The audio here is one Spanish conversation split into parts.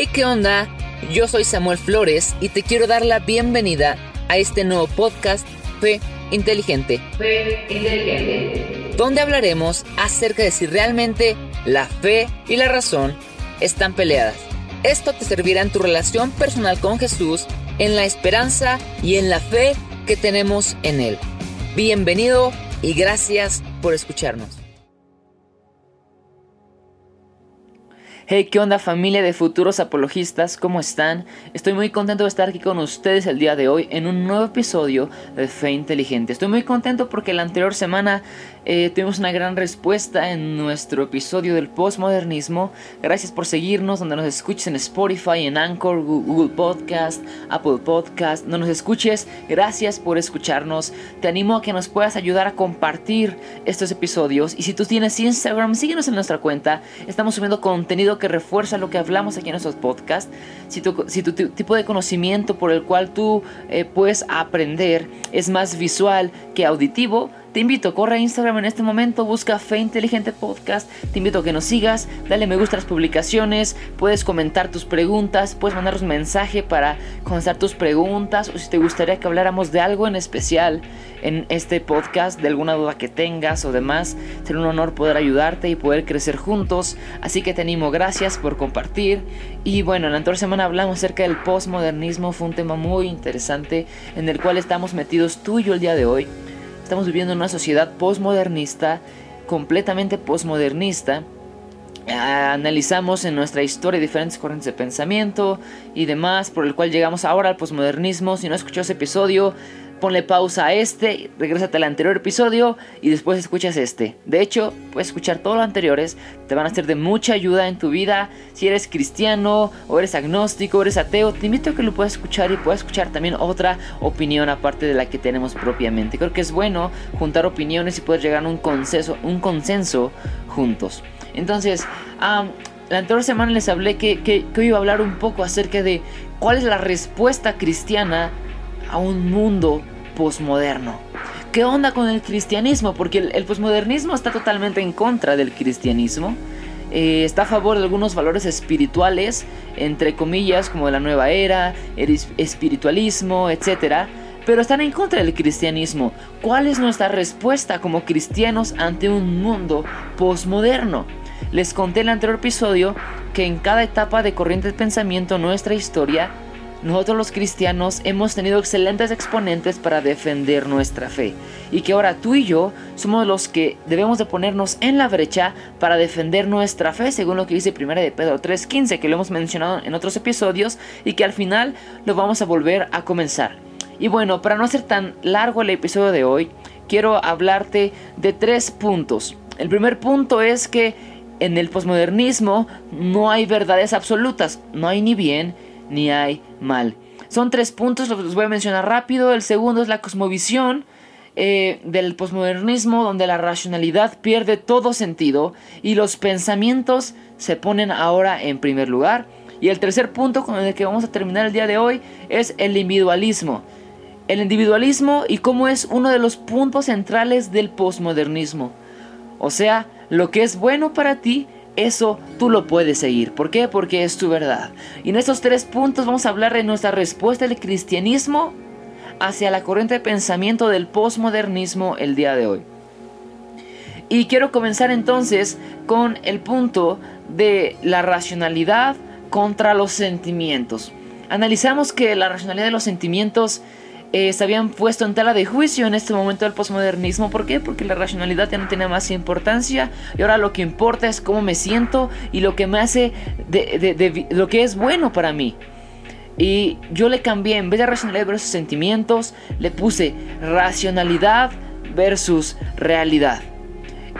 Hey, ¿qué onda? Yo soy Samuel Flores y te quiero dar la bienvenida a este nuevo podcast Fe Inteligente. Fe Inteligente. Donde hablaremos acerca de si realmente la fe y la razón están peleadas. Esto te servirá en tu relación personal con Jesús, en la esperanza y en la fe que tenemos en Él. Bienvenido y gracias por escucharnos. Hey, ¿qué onda familia de futuros apologistas? ¿Cómo están? Estoy muy contento de estar aquí con ustedes el día de hoy en un nuevo episodio de Fe Inteligente. Estoy muy contento porque la anterior semana eh, tuvimos una gran respuesta en nuestro episodio del postmodernismo. Gracias por seguirnos, donde nos escuches en Spotify, en Anchor, Google Podcast, Apple Podcast. No nos escuches, gracias por escucharnos. Te animo a que nos puedas ayudar a compartir estos episodios. Y si tú tienes Instagram, síguenos en nuestra cuenta. Estamos subiendo contenido que refuerza lo que hablamos aquí en nuestros podcasts, si tu, si tu tipo de conocimiento por el cual tú eh, puedes aprender es más visual que auditivo, te invito, corre a Instagram en este momento, busca Fe Inteligente Podcast, te invito a que nos sigas, dale me gusta a las publicaciones, puedes comentar tus preguntas, puedes mandarnos un mensaje para contestar tus preguntas o si te gustaría que habláramos de algo en especial en este podcast, de alguna duda que tengas o demás, será un honor poder ayudarte y poder crecer juntos, así que te animo, gracias por compartir. Y bueno, en la anterior semana hablamos acerca del postmodernismo, fue un tema muy interesante en el cual estamos metidos tú y yo el día de hoy. Estamos viviendo en una sociedad postmodernista, completamente postmodernista. Analizamos en nuestra historia diferentes corrientes de pensamiento y demás, por el cual llegamos ahora al postmodernismo. Si no escuchó ese episodio, ponle pausa a este, regrésate al anterior episodio y después escuchas este. De hecho, puedes escuchar todos los anteriores, te van a ser de mucha ayuda en tu vida. Si eres cristiano o eres agnóstico o eres ateo, te invito a que lo puedas escuchar y puedas escuchar también otra opinión aparte de la que tenemos propiamente. Creo que es bueno juntar opiniones y poder llegar a un consenso, un consenso juntos. Entonces, la anterior semana les hablé que, que, que iba a hablar un poco acerca de cuál es la respuesta cristiana a un mundo posmoderno. ¿Qué onda con el cristianismo? Porque el, posmodernismo está totalmente en contra del cristianismo. Eh, está a favor de algunos valores espirituales, entre comillas, como la nueva era, el espiritualismo, etc. Pero están en contra del cristianismo. ¿Cuál es nuestra respuesta como cristianos ante un mundo posmoderno? Les conté en el anterior episodio que en cada etapa de corriente de pensamiento nuestra historia nosotros los cristianos hemos tenido excelentes exponentes para defender nuestra fe y que ahora tú y yo somos los que debemos de ponernos en la brecha para defender nuestra fe según lo que dice 1 de Pedro 3.15 que lo hemos mencionado en otros episodios y que al final lo vamos a volver a comenzar. Y bueno, para no hacer tan largo el episodio de hoy, quiero hablarte de tres puntos. El primer punto es que en el posmodernismo no hay verdades absolutas, no hay ni bien ni hay mal. Son tres puntos, los voy a mencionar rápido. El segundo es la cosmovisión eh, del posmodernismo, donde la racionalidad pierde todo sentido y los pensamientos se ponen ahora en primer lugar. Y el tercer punto con el que vamos a terminar el día de hoy es el individualismo. El individualismo y cómo es uno de los puntos centrales del posmodernismo. O sea, lo que es bueno para ti eso tú lo puedes seguir. ¿Por qué? Porque es tu verdad. Y en estos tres puntos vamos a hablar de nuestra respuesta del cristianismo hacia la corriente de pensamiento del posmodernismo el día de hoy. Y quiero comenzar entonces con el punto de la racionalidad contra los sentimientos. Analizamos que la racionalidad de los sentimientos eh, se habían puesto en tela de juicio en este momento del posmodernismo. ¿Por qué? Porque la racionalidad ya no tiene más importancia y ahora lo que importa es cómo me siento y lo que me hace de, lo que es bueno para mí. Y yo le cambié, en vez de racionalidad versus sentimientos, le puse racionalidad versus realidad.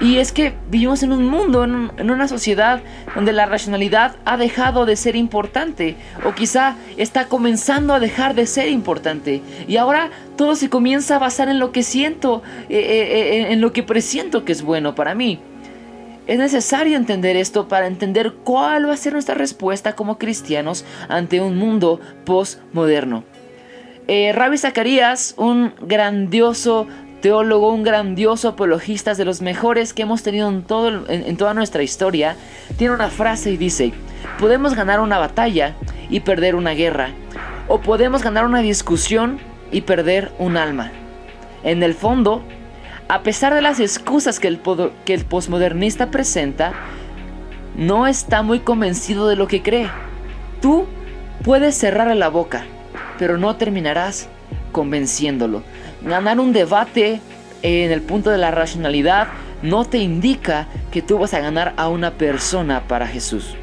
Y es que vivimos en un mundo, en, una sociedad donde la racionalidad ha dejado de ser importante o quizá está comenzando a dejar de ser importante. Y ahora todo se comienza a basar en lo que siento, eh, eh, eh, en lo que presiento que es bueno para mí. Es necesario entender esto para entender cuál va a ser nuestra respuesta como cristianos ante un mundo postmoderno. Rabbi Zacarías, un grandioso teólogo, un grandioso apologista de los mejores que hemos tenido en, toda nuestra historia, tiene una frase y dice, podemos ganar una batalla y perder una guerra, o podemos ganar una discusión y perder un alma. En el fondo, a pesar de las excusas que el, que el posmodernista presenta, no está muy convencido de lo que cree. Tú puedes cerrar la boca, pero no terminarás convenciéndolo. Ganar un debate en el punto de la racionalidad no te indica que tú vas a ganar a una persona para Jesús.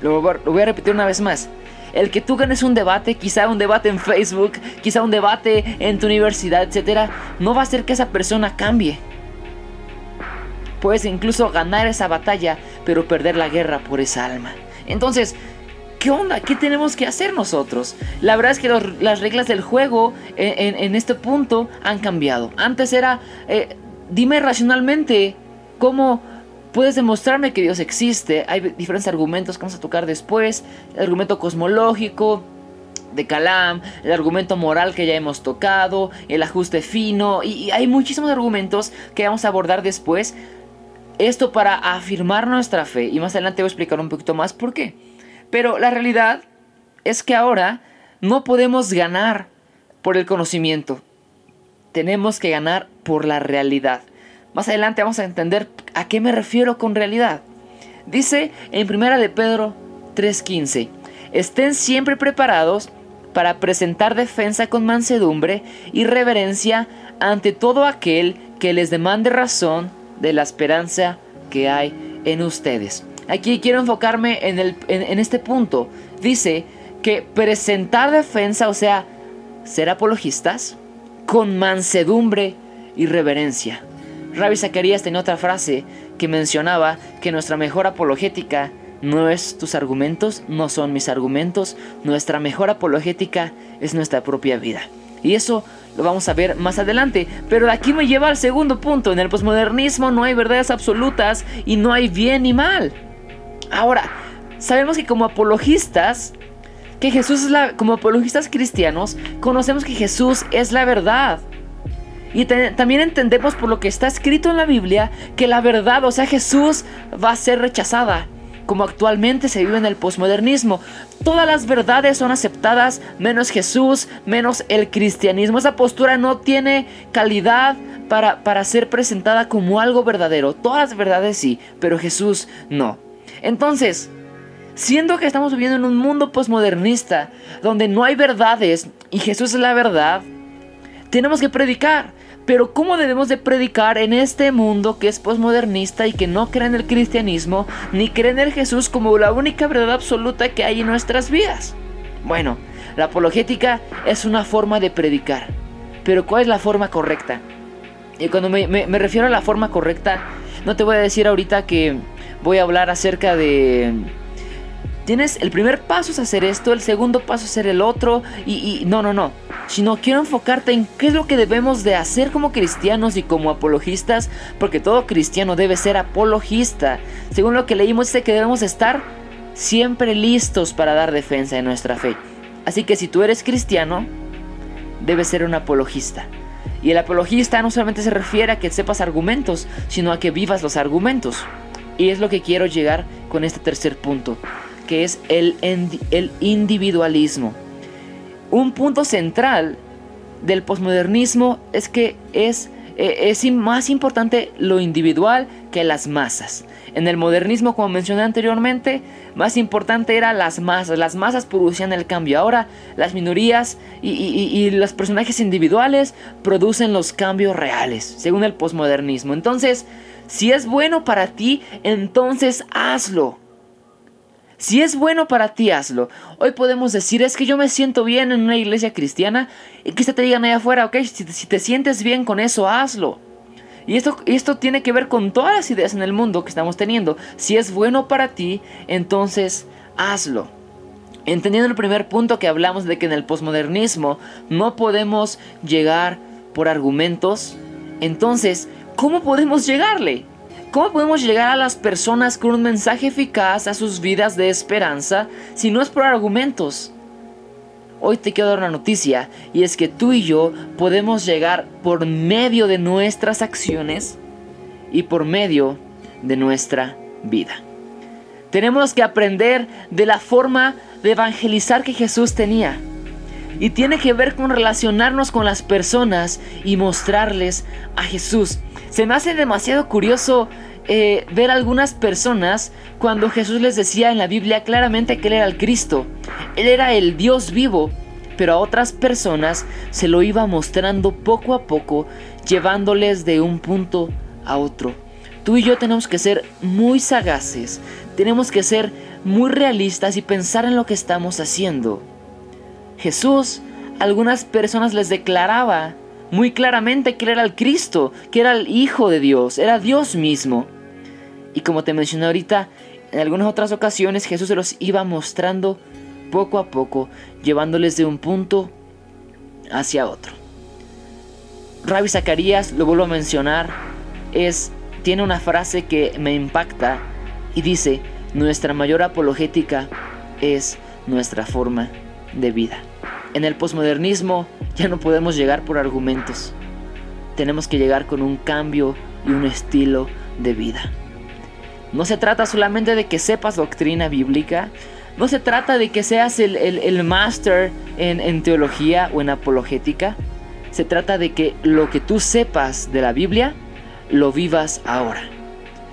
Lo voy a repetir una vez más. El que tú ganes un debate, quizá un debate en Facebook, quizá un debate en tu universidad, etc., no va a hacer que esa persona cambie. Puedes incluso ganar esa batalla, pero perder la guerra por esa alma. Entonces, ¿qué onda? ¿Qué tenemos que hacer nosotros? La verdad es que las reglas del juego en, este punto han cambiado. Antes era, eh, dime racionalmente cómo puedes demostrarme que Dios existe. Hay diferentes argumentos que vamos a tocar después. El argumento cosmológico, de Calam, el argumento moral que ya hemos tocado, el ajuste fino, y, hay muchísimos argumentos que vamos a abordar después. Esto para afirmar nuestra fe, y más adelante voy a explicar un poquito más por qué. Pero la realidad es que ahora no podemos ganar por el conocimiento. Tenemos que ganar por la realidad. Más adelante vamos a entender a qué me refiero con realidad. Dice en primera de Pedro 3:15, estén siempre preparados para presentar defensa con mansedumbre y reverencia ante todo aquel que les demande razón de la esperanza que hay en ustedes. Aquí quiero enfocarme en, el, en, este punto. Dice que presentar defensa, o sea, ser apologistas, con mansedumbre y reverencia. Rabbi Zacarías tenía otra frase que mencionaba que nuestra mejor apologética no es tus argumentos, no son mis argumentos, nuestra mejor apologética es nuestra propia vida. Y eso lo vamos a ver más adelante. Pero de aquí me lleva al segundo punto. En el posmodernismo no hay verdades absolutas y no hay bien ni mal. Ahora, sabemos que como apologistas, que Jesús es la, como apologistas cristianos, conocemos que Jesús es la verdad. Y también entendemos por lo que está escrito en la Biblia que la verdad, o sea, Jesús va a ser rechazada, como actualmente se vive en el posmodernismo. Todas las verdades son aceptadas, menos Jesús, menos el cristianismo. Esa postura no tiene calidad para, para ser presentada como algo verdadero. Todas las verdades sí, pero Jesús no. Entonces, siendo que estamos viviendo en un mundo posmodernista donde no hay verdades y Jesús es la verdad, tenemos que predicar. Pero ¿cómo debemos de predicar en este mundo que es posmodernista y que no cree en el cristianismo ni cree en el Jesús como la única verdad absoluta que hay en nuestras vidas? Bueno, la apologética es una forma de predicar. Pero ¿cuál es la forma correcta? Y cuando me, me refiero a la forma correcta, no te voy a decir ahorita que voy a hablar acerca de... Tienes el primer paso es hacer esto, el segundo paso es hacer el otro y, no, no, no. Sino quiero enfocarte en qué es lo que debemos de hacer como cristianos y como apologistas, porque todo cristiano debe ser apologista. Según lo que leímos dice que debemos estar siempre listos para dar defensa de nuestra fe. Así que si tú eres cristiano, debes ser un apologista. Y el apologista no solamente se refiere a que sepas argumentos, sino a que vivas los argumentos. Y es lo que quiero llegar con este tercer punto, que es el, el individualismo. Un punto central del posmodernismo es que es, eh, es más importante lo individual que las masas. En el modernismo, como mencioné anteriormente, más importante era las masas. Las masas producían el cambio. Ahora las minorías y, y, los personajes individuales producen los cambios reales, según el posmodernismo. Entonces, si es bueno para ti, entonces hazlo. Si es bueno para ti, hazlo. Hoy podemos decir, es que yo me siento bien en una iglesia cristiana y se te digan allá afuera, ok, si, te sientes bien con eso, hazlo. Y esto, esto tiene que ver con todas las ideas en el mundo que estamos teniendo. Si es bueno para ti, entonces hazlo. Entendiendo el primer punto que hablamos de que en el posmodernismo no podemos llegar por argumentos, entonces ¿cómo podemos llegarle? ¿Cómo podemos llegar a las personas con un mensaje eficaz a sus vidas de esperanza si no es por argumentos? hoy te quiero dar una noticia y es que tú y yo podemos llegar por medio de nuestras acciones y por medio de nuestra vida. Tenemos que aprender de la forma de evangelizar que Jesús tenía. Y tiene que ver con relacionarnos con las personas y mostrarles a Jesús. Se me hace demasiado curioso eh, ver algunas personas cuando Jesús les decía en la Biblia claramente que Él era el Cristo. Él era el Dios vivo. Pero a otras personas se lo iba mostrando poco a poco, llevándoles de un punto a otro. Tú y yo tenemos que ser muy sagaces, tenemos que ser muy realistas y pensar en lo que estamos haciendo. Jesús, algunas personas les declaraba muy claramente que era el Cristo, que era el Hijo de Dios, era Dios mismo. Y como te mencioné ahorita, en algunas otras ocasiones Jesús se los iba mostrando poco a poco, llevándoles de un punto hacia otro. Rabbi Zacarías, lo vuelvo a mencionar, es, tiene una frase que me impacta y dice, nuestra mayor apologética es nuestra forma de vida. En el posmodernismo ya no podemos llegar por argumentos. Tenemos que llegar con un cambio y un estilo de vida. No se trata solamente de que sepas doctrina bíblica, no se trata de que seas el, el, máster en, en teología o en apologética, se trata de que lo que tú sepas de la Biblia lo vivas ahora.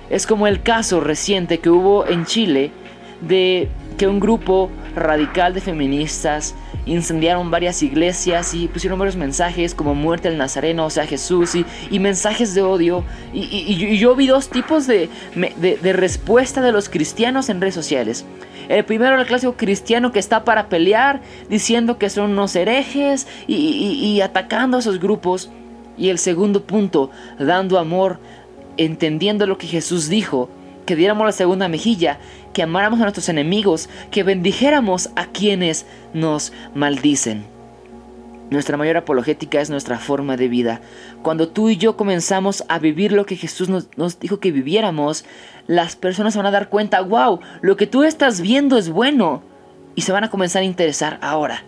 Es como el caso reciente que hubo en Chile de que un grupo radical de feministas incendiaron varias iglesias y pusieron varios mensajes como muerte al Nazareno, o sea Jesús, y, mensajes de odio. Y, yo vi dos tipos de, respuesta de los cristianos en redes sociales. El primero, el clásico cristiano que está para pelear, diciendo que son unos herejes y atacando a esos grupos. Y el segundo punto, dando amor, entendiendo lo que Jesús dijo, que diéramos la segunda mejilla, que amáramos a nuestros enemigos, que bendijéramos a quienes nos maldicen. Nuestra mayor apologética es nuestra forma de vida. Cuando tú y yo comenzamos a vivir lo que Jesús nos, nos, dijo que viviéramos, las personas van a dar cuenta, wow, lo que tú estás viendo es bueno. Y se van a comenzar a interesar ahora.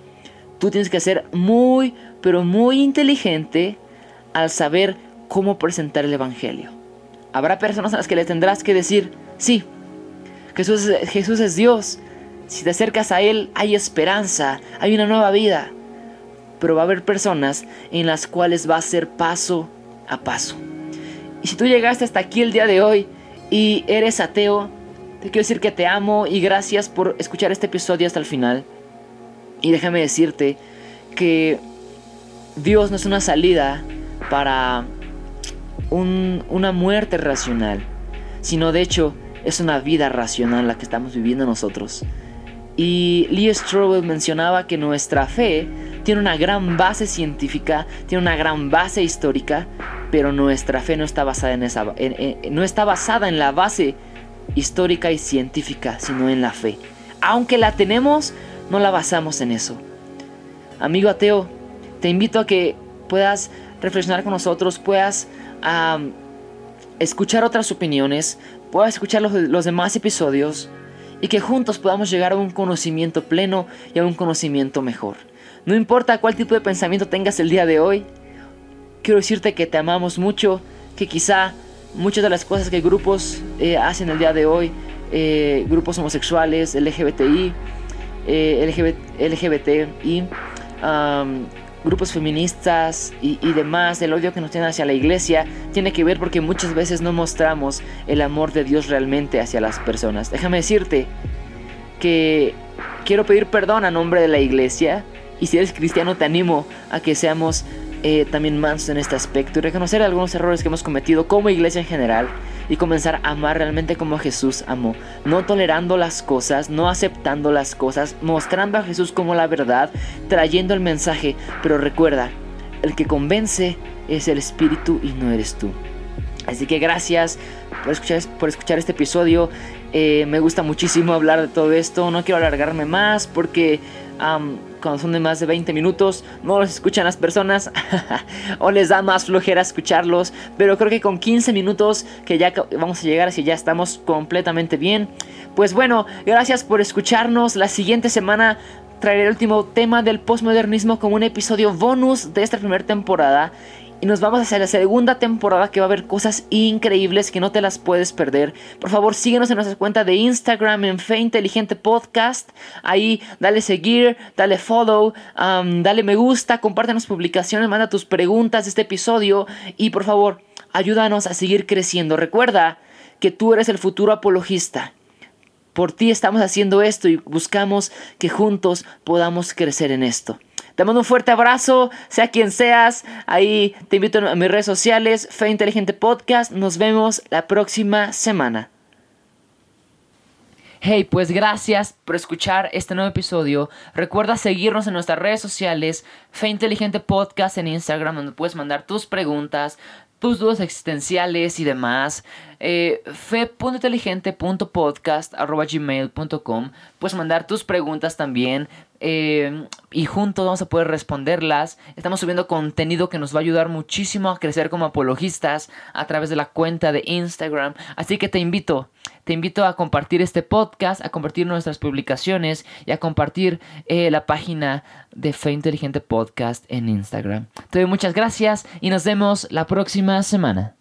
Tú tienes que ser muy, pero muy inteligente al saber cómo presentar el Evangelio. Habrá personas a las que le tendrás que decir, sí, Jesús, Jesús es Dios. Si te acercas a Él hay esperanza, hay una nueva vida. Pero va a haber personas en las cuales va a ser paso a paso. Y si tú llegaste hasta aquí el día de hoy y eres ateo, te quiero decir que te amo y gracias por escuchar este episodio hasta el final. Y déjame decirte que Dios no es una salida para una muerte racional, sino de hecho es una vida racional la que estamos viviendo nosotros. Y Lee Strobel mencionaba que nuestra fe tiene una gran base científica, tiene una gran base histórica, pero nuestra fe no está basada en esa, no está basada en la base histórica y científica, sino en la fe. Aunque la tenemos, no la basamos en eso. Amigo ateo, te invito a que puedas reflexionar con nosotros, puedas escuchar otras opiniones, puedas escuchar los, los demás episodios y que juntos podamos llegar a un conocimiento pleno y a un conocimiento mejor. No importa cuál tipo de pensamiento tengas el día de hoy, quiero decirte que te amamos mucho, que quizá muchas de las cosas que grupos eh, hacen el día de hoy, eh, grupos homosexuales, LGBTI, eh, LGBTI, grupos feministas y, demás, el odio que nos tienen hacia la iglesia, tiene que ver porque muchas veces no mostramos el amor de Dios realmente hacia las personas. Déjame decirte que quiero pedir perdón a nombre de la iglesia y si eres cristiano te animo a que seamos eh, también mansos en este aspecto y reconocer algunos errores que hemos cometido como iglesia en general y comenzar a amar realmente como Jesús amó, no tolerando las cosas, no aceptando las cosas, mostrando a Jesús como la verdad, trayendo el mensaje, pero recuerda, el que convence es el Espíritu y no eres tú. Así que gracias por escuchar, por escuchar este episodio. Eh, me gusta muchísimo hablar de todo esto. No quiero alargarme más porque cuando son de más de 20 minutos no los escuchan las personas o les da más flojera escucharlos. Pero creo que con 15 minutos que ya vamos a llegar así ya estamos completamente bien. Pues bueno, gracias por escucharnos. La siguiente semana traeré el último tema del postmodernismo como un episodio bonus de esta primera temporada. Y nos vamos hacia la segunda temporada que va a haber cosas increíbles que no te las puedes perder. Por favor, síguenos en nuestra cuenta de Instagram en Fe Inteligente Podcast. Ahí dale seguir, dale follow, dale me gusta, compártenos publicaciones, manda tus preguntas de este episodio. Y por favor, ayúdanos a seguir creciendo. Recuerda que tú eres el futuro apologista. Por ti estamos haciendo esto y buscamos que juntos podamos crecer en esto. Te mando un fuerte abrazo, sea quien seas. Ahí te invito a mis redes sociales, Fe Inteligente Podcast. Nos vemos la próxima semana. Hey, pues gracias por escuchar este nuevo episodio. Recuerda seguirnos en nuestras redes sociales, Fe Inteligente Podcast en Instagram, donde puedes mandar tus preguntas, tus dudas existenciales y demás. Eh, fe.inteligente.podcast.gmail.com Puedes mandar tus preguntas también eh, y juntos vamos a poder responderlas. Estamos subiendo contenido que nos va a ayudar muchísimo a crecer como apologistas a través de la cuenta de Instagram. Así que te invito, te invito a compartir este podcast, a compartir nuestras publicaciones y a compartir eh, la página de Fe Inteligente Podcast en Instagram. Te doy muchas gracias y nos vemos la próxima semana.